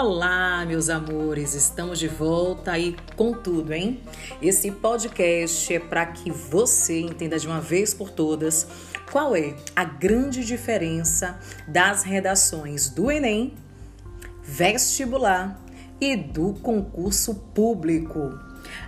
Olá, meus amores, estamos de volta aí com tudo, hein? Esse podcast é para que você entenda de uma vez por todas qual é a grande diferença das redações do Enem, vestibular e do concurso público.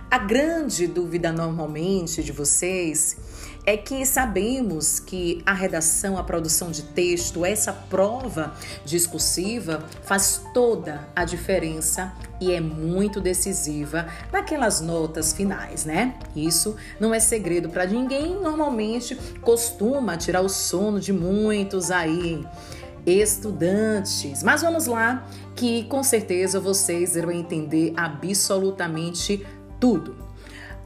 A grande dúvida normalmente de vocês é que sabemos que a redação, a produção de texto, essa prova discursiva faz toda a diferença e é muito decisiva naquelas notas finais, né? Isso não é segredo para ninguém, normalmente costuma tirar o sono de muitos aí estudantes. Mas vamos lá, que com certeza vocês irão entender absolutamente tudo.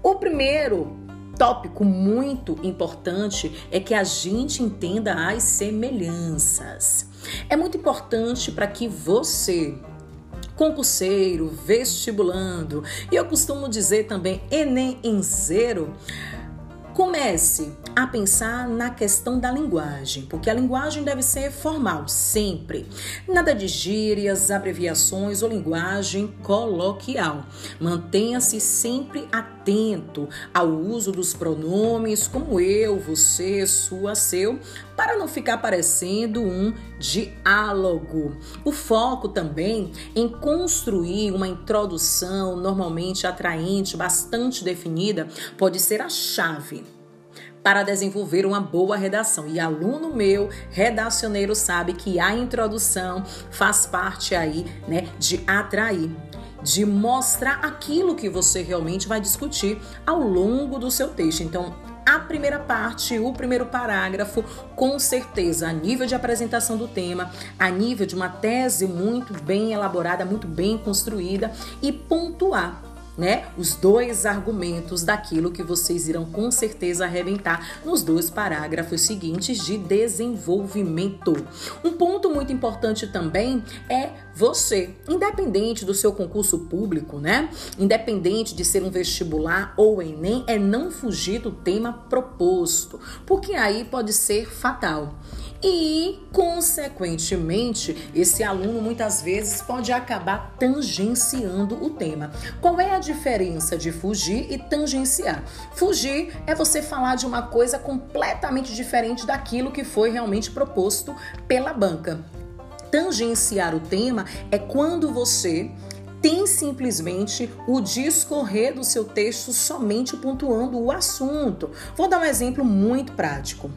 O primeiro tópico muito importante é que a gente entenda as semelhanças. É muito importante para que você concurseiro, vestibulando, e eu costumo dizer também Enem em zero, Comece a pensar na questão da linguagem, porque a linguagem deve ser formal, sempre. Nada de gírias, abreviações ou linguagem coloquial. Mantenha-se sempre atento ao uso dos pronomes como eu, você, sua, seu, para não ficar parecendo um diálogo. O foco também em construir uma introdução normalmente atraente, bastante definida, pode ser a chave para desenvolver uma boa redação. E aluno meu, redacioneiro, sabe que a introdução faz parte aí, né, de atrair de mostrar aquilo que você realmente vai discutir ao longo do seu texto. Então, a primeira parte, o primeiro parágrafo, com certeza, a nível de apresentação do tema, a nível de uma tese muito bem elaborada, muito bem construída e pontuar né, os dois argumentos daquilo que vocês irão com certeza arrebentar nos dois parágrafos seguintes de desenvolvimento. Um ponto muito importante também é você, independente do seu concurso público, né? Independente de ser um vestibular ou ENEM, é não fugir do tema proposto, porque aí pode ser fatal e, consequentemente, esse aluno muitas vezes pode acabar tangenciando o tema. Qual é a diferença de fugir e tangenciar? Fugir é você falar de uma coisa completamente diferente daquilo que foi realmente proposto pela banca. Tangenciar o tema é quando você tem simplesmente o discorrer do seu texto somente pontuando o assunto. Vou dar um exemplo muito prático.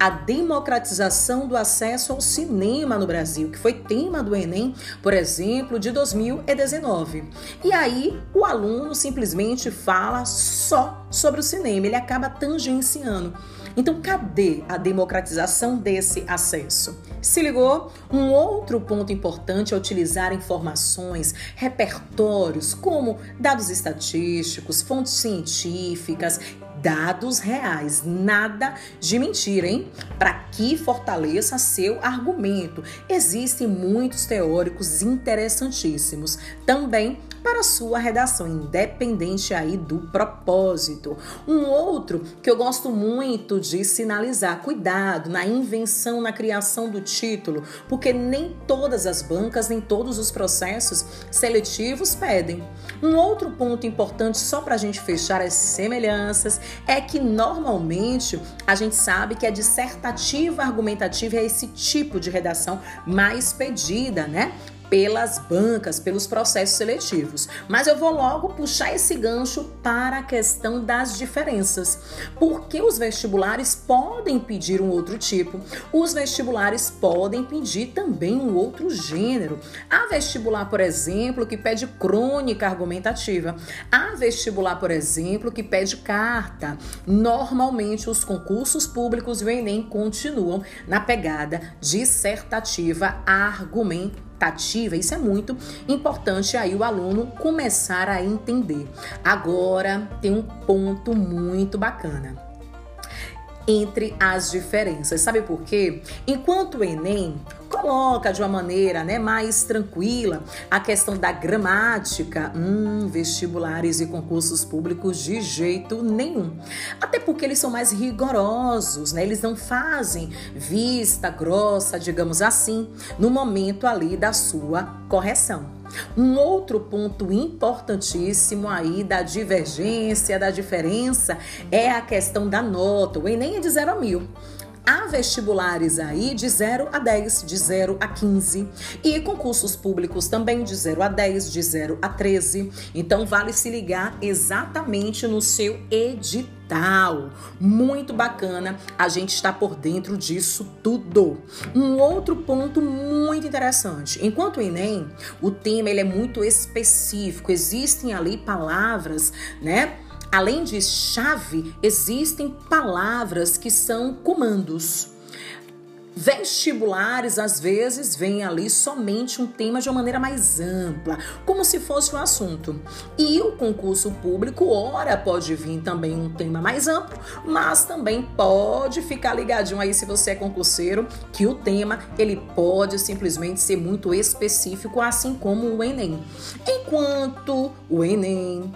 A democratização do acesso ao cinema no Brasil, que foi tema do Enem, por exemplo, de 2019. E aí o aluno simplesmente fala só sobre o cinema, ele acaba tangenciando. Então, cadê a democratização desse acesso? Se ligou? Um outro ponto importante é utilizar informações, repertórios, como dados estatísticos, fontes científicas, dados reais, nada de mentira, hein? Para que fortaleça seu argumento. Existem muitos teóricos interessantíssimos. Também para sua redação, independente aí do propósito. Um outro que eu gosto muito de sinalizar, cuidado na invenção, na criação do título, porque nem todas as bancas, nem todos os processos seletivos pedem. Um outro ponto importante, só para a gente fechar as semelhanças, é que normalmente a gente sabe que a dissertativa argumentativa é esse tipo de redação mais pedida, né? Pelas bancas, pelos processos seletivos. Mas eu vou logo puxar esse gancho para a questão das diferenças. Porque os vestibulares podem pedir um outro tipo, os vestibulares podem pedir também um outro gênero. Há vestibular, por exemplo, que pede crônica argumentativa. Há vestibular, por exemplo, que pede carta. Normalmente, os concursos públicos e o Enem continuam na pegada dissertativa argumentativa isso é muito importante aí o aluno começar a entender. Agora tem um ponto muito bacana entre as diferenças. Sabe por quê? Enquanto o Enem coloca de uma maneira né, mais tranquila a questão da gramática, hum, vestibulares e concursos públicos de jeito nenhum. Até porque eles são mais rigorosos, né? Eles não fazem vista grossa, digamos assim, no momento ali da sua correção. Um outro ponto importantíssimo aí da divergência, da diferença, é a questão da nota. O Enem é de 0 a mil. Há vestibulares aí de 0 a 10, de 0 a 15 e concursos públicos também de 0 a 10, de 0 a 13. Então vale se ligar exatamente no seu edital. Muito bacana, a gente está por dentro disso tudo. Um outro ponto muito interessante, enquanto o ENEM, o tema ele é muito específico, existem ali palavras, né? Além de chave, existem palavras que são comandos. Vestibulares, às vezes, vem ali somente um tema de uma maneira mais ampla, como se fosse um assunto. E o concurso público, ora, pode vir também um tema mais amplo, mas também pode ficar ligadinho aí se você é concurseiro, que o tema ele pode simplesmente ser muito específico, assim como o Enem. Enquanto o Enem,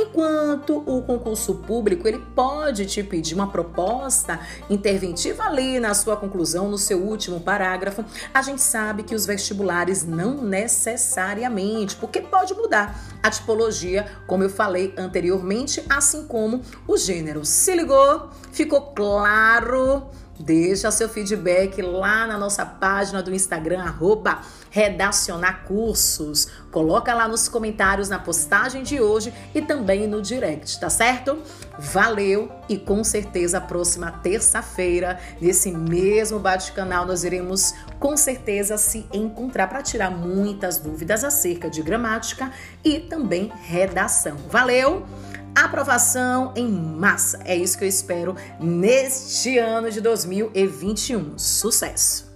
Enquanto o concurso público ele pode te pedir uma proposta interventiva ali na sua conclusão, no seu último parágrafo, a gente sabe que os vestibulares não necessariamente, porque pode mudar a tipologia, como eu falei anteriormente, assim como o gênero. Se ligou? Ficou claro? Deixa seu feedback lá na nossa página do Instagram, arroba Redacionar Cursos. Coloca lá nos comentários na postagem de hoje e também no direct, tá certo? Valeu e com certeza a próxima terça-feira, nesse mesmo bate-canal, nós iremos com certeza se encontrar para tirar muitas dúvidas acerca de gramática e também redação. Valeu! aprovação em massa. É isso que eu espero neste ano de 2021. Sucesso!